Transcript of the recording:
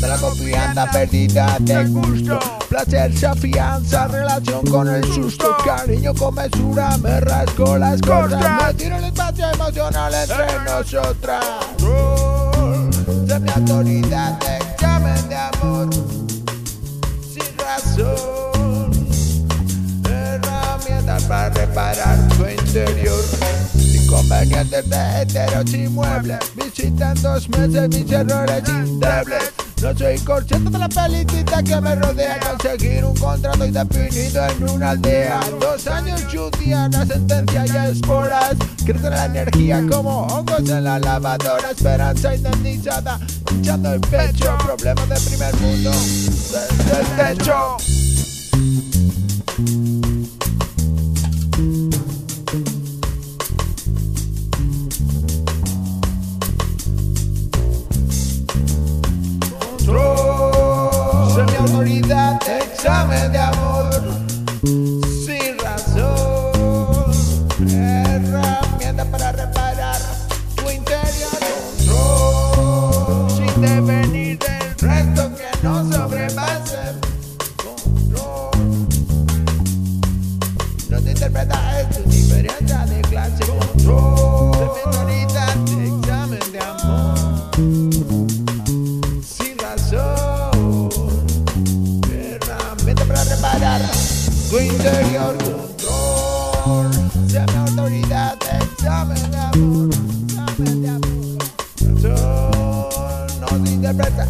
Siento la confianza perdida de gusto. Placer se afianza, relación con el susto. Cariño con mesura, me rasco las cosas. Me tiro el espacio emocional entre nosotras. De mi autoridad, examen de amor. Sin razón. Herramientas para reparar tu interior. Inconvenientes de heteros y muebles. Visitan dos meses mis errores indelebles no soy consciente de la felicita que me rodea Conseguir un contrato indefinido en una aldea. Dos años día, la sentencia y esporas. Crece la energía como hongos en la lavadora. Esperanza indemnizada, hinchando el pecho. Problemas de primer mundo, desde el techo examen de amor. Sin razón, herramienta para reparar tu interior, control, sin devenir del resto que no sobrepase, control, no te interpreta tu diferencia de clase, control, de para reparar tu interior control. Sea mi autoridad, examen de amor, examen de amor. No se interpreta